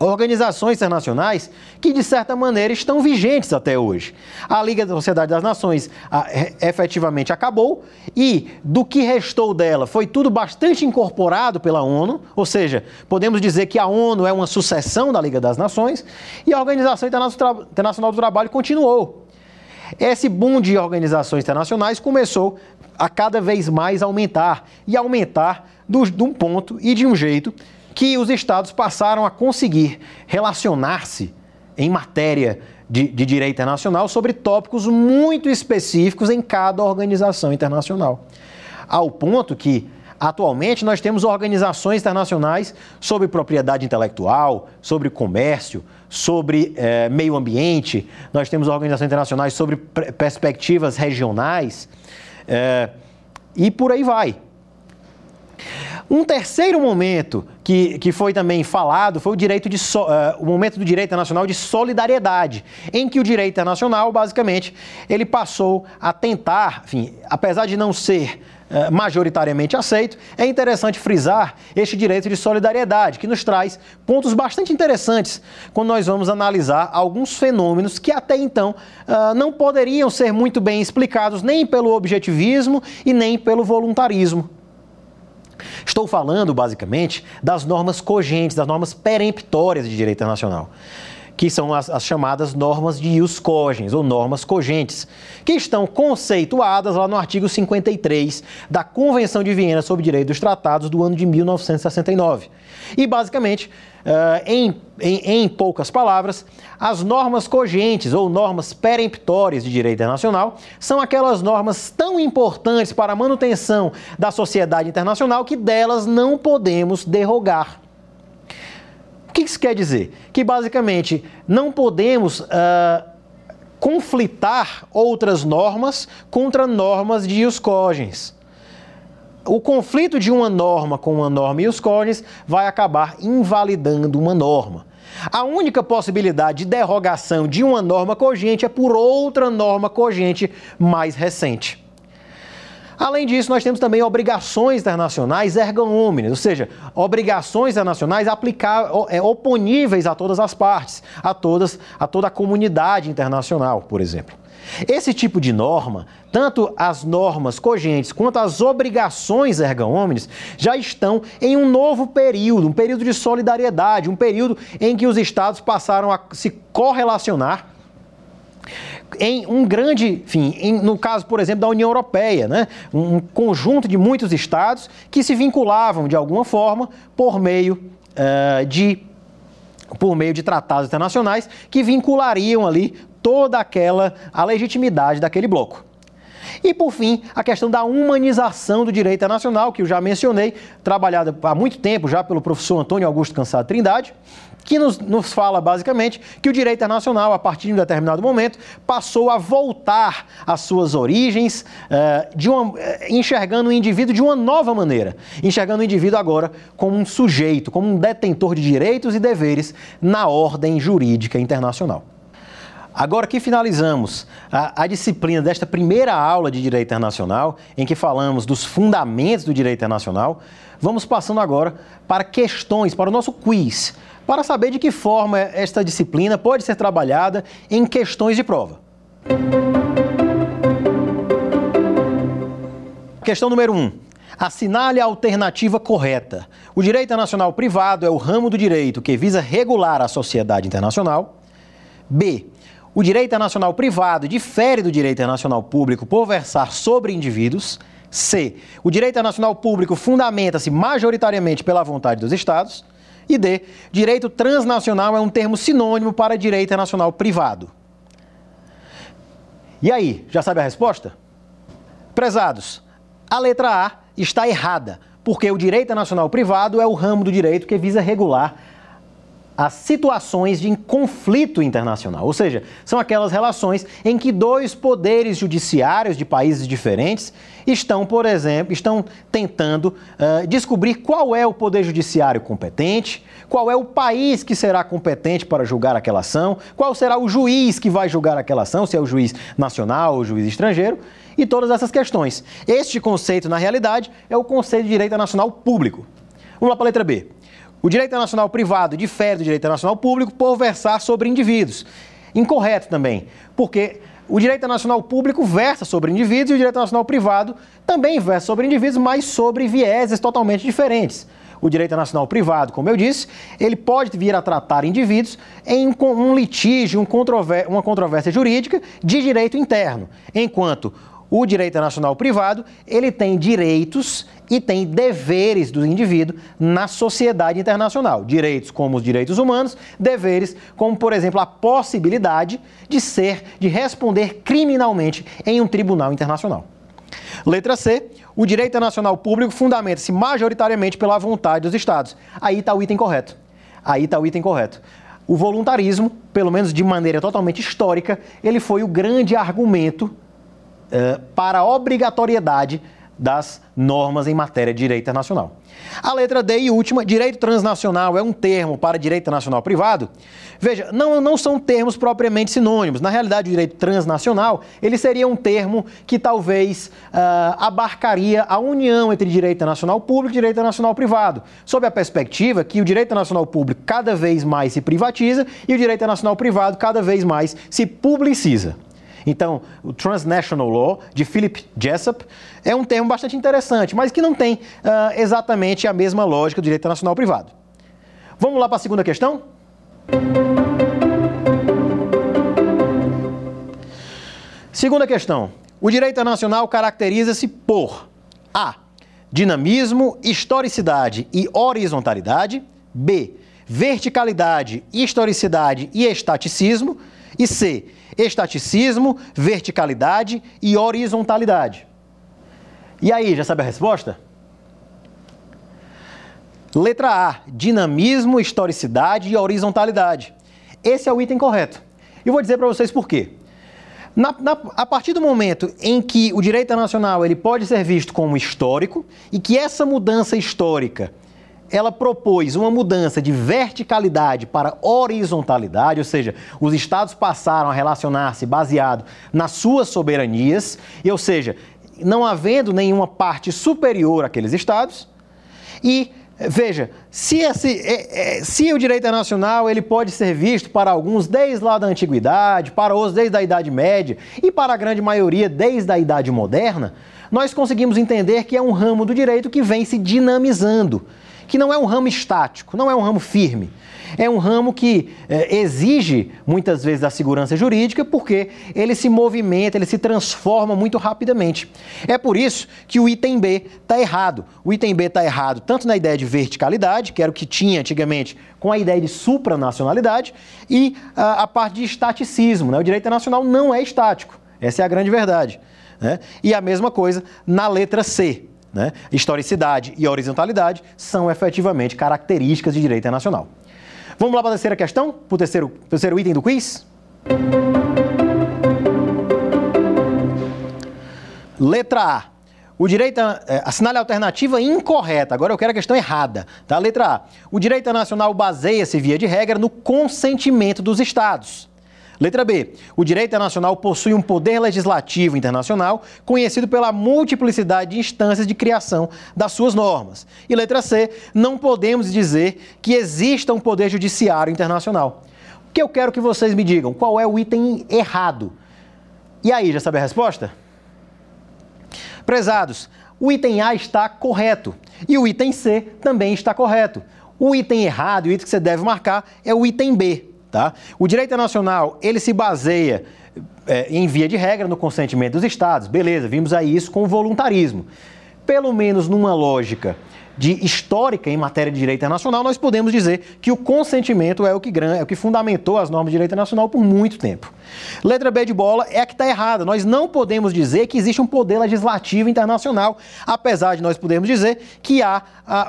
B: organizações internacionais que, de certa maneira, estão vigentes até hoje. A Liga da Sociedade das Nações a, efetivamente acabou e do que restou dela foi tudo bastante incorporado pela ONU, ou seja, podemos dizer que a ONU é uma sucessão da Liga das Nações e a Organização Internacional do Trabalho continuou. Esse boom de organizações internacionais começou a cada vez mais aumentar e aumentar de um ponto e de um jeito que os estados passaram a conseguir relacionar-se em matéria de, de, direito internacional sobre tópicos muito específicos em cada organização internacional. Ao ponto que, atualmente, nós temos organizações internacionais sobre propriedade intelectual, sobre comércio, sobre eh, meio ambiente, nós temos organizações internacionais sobre perspectivas regionais eh, e por aí vai. Um terceiro momento que, que foi também falado foi o, direito de so, uh, o momento do direito internacional de solidariedade, em que o direito internacional, basicamente, ele passou a tentar, enfim, apesar de não ser uh, majoritariamente aceito, é interessante frisar este direito de solidariedade, que nos traz pontos bastante interessantes quando nós vamos analisar alguns fenômenos que até então uh, não poderiam ser muito bem explicados nem pelo objetivismo e nem pelo voluntarismo. Estou falando, basicamente, das normas cogentes, das normas peremptórias de direito internacional, que são as, as chamadas normas de ius cogens, ou normas cogentes, que estão conceituadas lá no artigo 53 da Convenção de Viena sobre Direito dos Tratados do ano de 1969. E, basicamente, em, em, em, poucas palavras, as normas cogentes ou normas peremptórias de direito internacional são aquelas normas tão importantes para a manutenção da sociedade internacional que delas não podemos derrogar. O que isso quer dizer? Que basicamente não podemos uh, conflitar outras normas contra normas de ius cogens o conflito de uma norma com uma norma e os cones vai acabar invalidando uma norma. A única possibilidade de derrogação de uma norma cogente é por outra norma cogente mais recente. Além disso, nós temos também obrigações internacionais erga omnes, ou seja, obrigações internacionais aplicar, é, oponíveis a todas as partes, a, todas, a toda a comunidade internacional, por exemplo. Esse tipo de norma, tanto as normas cogentes quanto as obrigações erga omnes, já estão em um novo período, um período de solidariedade, um período em que os estados passaram a se correlacionar em um grande, enfim, em, no caso, por exemplo, da União Europeia, né? um conjunto de muitos estados que se vinculavam de alguma forma por meio uh, de por meio de tratados internacionais que vinculariam ali toda aquela a legitimidade daquele bloco. E, por fim, a questão da humanização do direito internacional, que eu já mencionei, trabalhada há muito tempo já pelo professor Antônio Augusto Cansado Trindade, que nos, nos, fala basicamente que o direito internacional, a partir de um determinado momento, passou a voltar às suas origens, uh, uma, uh, enxergando o indivíduo de uma nova maneira, enxergando o indivíduo agora como um sujeito, como um detentor de direitos e deveres na ordem jurídica internacional. Agora que finalizamos a, a, disciplina desta primeira aula de Direito Internacional, em que falamos dos fundamentos do direito internacional, vamos passando agora para questões, para o nosso quiz, para saber de que forma esta disciplina pode ser trabalhada em questões de prova. Questão número 1. Um. Assinale a alternativa correta. O direito internacional privado é o ramo do direito que visa regular a sociedade internacional. B. O direito internacional privado difere do direito internacional público por versar sobre indivíduos. C. O direito internacional público fundamenta-se majoritariamente pela vontade dos Estados. E D. Direito transnacional é um termo sinônimo para direito internacional privado. E aí, já sabe a resposta? Prezados, a letra A está errada, porque o direito internacional privado é o ramo do direito que visa regular as situações de conflito internacional, ou seja, são aquelas relações em que dois poderes judiciários de países diferentes estão, por exemplo, estão tentando uh, descobrir qual é o poder judiciário competente, qual é o país que será competente para julgar aquela ação, qual será o juiz que vai julgar aquela ação, se é o juiz nacional ou o juiz estrangeiro, e todas essas questões. Este conceito, na realidade, é o conceito de direito nacional público. Vamos lá para a letra B. O direito internacional privado difere do direito internacional público por versar sobre indivíduos. Incorreto também, porque o direito internacional público versa sobre indivíduos e o direito internacional privado também versa sobre indivíduos, mas sobre vieses totalmente diferentes. O direito internacional privado, como eu disse, ele pode vir a tratar indivíduos em um litígio, uma controvérsia jurídica de direito interno, enquanto o direito internacional privado, ele tem direitos e tem deveres do indivíduo na sociedade internacional. Direitos como os direitos humanos, deveres como, por exemplo, a possibilidade de ser, de responder criminalmente em um tribunal internacional. Letra C. O direito internacional público fundamenta-se majoritariamente pela vontade dos Estados. Aí está o item correto. Aí está o item correto. O voluntarismo, pelo menos de maneira totalmente histórica, ele foi o grande argumento uh, para a obrigatoriedade das normas em matéria de direito internacional. A letra D e última, direito transnacional é um termo para direito internacional privado? Veja, não, não são termos propriamente sinônimos. Na realidade, o direito transnacional, ele seria um termo que talvez uh, abarcaria a união entre direito internacional público e direito internacional privado, sob a perspectiva que o direito internacional público cada vez mais se privatiza e o direito internacional privado cada vez mais se publiciza. Então, o Transnational Law, de Philip Jessup, é um termo bastante interessante, mas que não tem uh, exatamente a mesma lógica do direito internacional privado. Vamos lá para a segunda questão? Segunda questão. O direito internacional caracteriza-se por A. Dinamismo, historicidade e horizontalidade. B. Verticalidade, historicidade e estaticismo. E C estaticismo, verticalidade e horizontalidade. E aí, já sabe a resposta? Letra A: dinamismo, historicidade e horizontalidade. Esse é o item correto. E vou dizer para vocês por quê. Na, na, a partir do momento em que o direito internacional ele pode ser visto como histórico e que essa mudança histórica ela propôs uma mudança de verticalidade para horizontalidade, ou seja, os estados passaram a relacionar-se baseado nas suas soberanias, e, ou seja, não havendo nenhuma parte superior àqueles estados. E veja, se, esse, é, é, se o direito internacional ele pode ser visto para alguns desde lá da antiguidade, para outros desde a Idade Média e para a grande maioria desde a Idade Moderna, nós conseguimos entender que é um ramo do direito que vem se dinamizando que não é um ramo estático, não é um ramo firme. É um ramo que é, exige muitas vezes a segurança jurídica porque ele se movimenta, ele se transforma muito rapidamente. É por isso que o item B está errado. O item B está errado tanto na ideia de verticalidade, que era o que tinha antigamente com a ideia de supranacionalidade, e a, a parte de estaticismo. Né? O direito internacional não é estático. Essa é a grande verdade. Né? E a mesma coisa na letra C. Né? Historicidade e horizontalidade são efetivamente características de direito internacional. Vamos lá para a terceira questão, para o terceiro, terceiro item do quiz? Letra A. O direito, é, assinale a alternativa incorreta. Agora eu quero a questão errada. Tá? Letra A. O direito internacional baseia-se, via de regra, no consentimento dos Estados. Letra B. O direito internacional possui um poder legislativo internacional conhecido pela multiplicidade de instâncias de criação das suas normas. E letra C. Não podemos dizer que exista um poder judiciário internacional. O que eu quero que vocês me digam? Qual é o item errado? E aí, já sabe a resposta? Prezados, o item A está correto e o item C também está correto. O item errado, o item que você deve marcar, é o item B. Tá? O direito internacional ele se baseia é, em via de regra no consentimento dos Estados. Beleza, vimos aí isso com o voluntarismo. Pelo menos numa lógica de histórica em matéria de direito internacional, nós podemos dizer que o consentimento é o que, é o que fundamentou as normas de direito internacional por muito tempo. Letra B de bola é a que está errada. Nós não podemos dizer que existe um poder legislativo internacional, apesar de nós podermos dizer que há,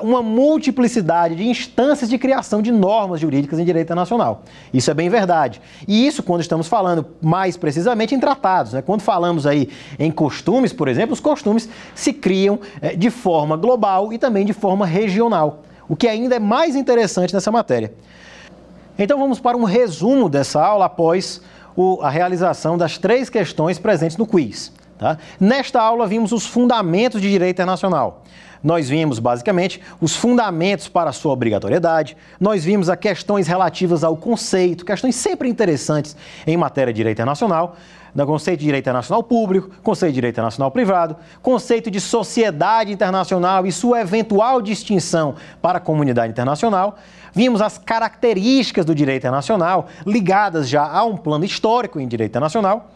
B: uma multiplicidade de instâncias de criação de normas jurídicas em direito internacional. Isso é bem verdade. E isso quando estamos falando mais precisamente em tratados. Né? Quando falamos aí em costumes, por exemplo, os costumes se criam é, de forma global e também de forma regional, o que ainda é mais interessante nessa matéria. Então vamos para um resumo dessa aula após o, a realização das três questões presentes no quiz. Tá? Nesta aula vimos os fundamentos de direito internacional. Nós vimos, basicamente, os fundamentos para sua obrigatoriedade, nós vimos as questões relativas ao conceito, questões sempre interessantes em matéria de direito internacional, no conceito de direito internacional público, conceito de direito internacional privado, conceito de sociedade internacional e sua eventual distinção para a comunidade internacional. Vimos as características do direito internacional ligadas já a um plano histórico em direito internacional.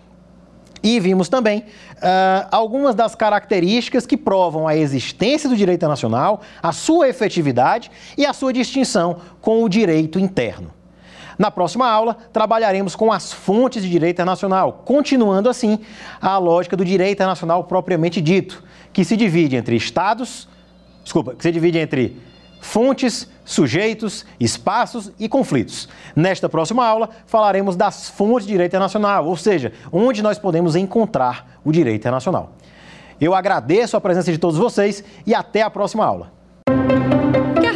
B: E vimos também uh, algumas das características que provam a existência do direito internacional, a sua efetividade e a sua distinção com o direito interno. Na próxima aula, trabalharemos com as fontes de direito internacional, continuando assim a lógica do direito internacional propriamente dito, que se divide entre estados, desculpa, que se divide entre fontes, sujeitos, espaços e conflitos. Nesta próxima aula, falaremos das fontes de direito internacional, ou seja, onde nós podemos encontrar o direito internacional. Eu agradeço a presença de todos vocês e até a próxima aula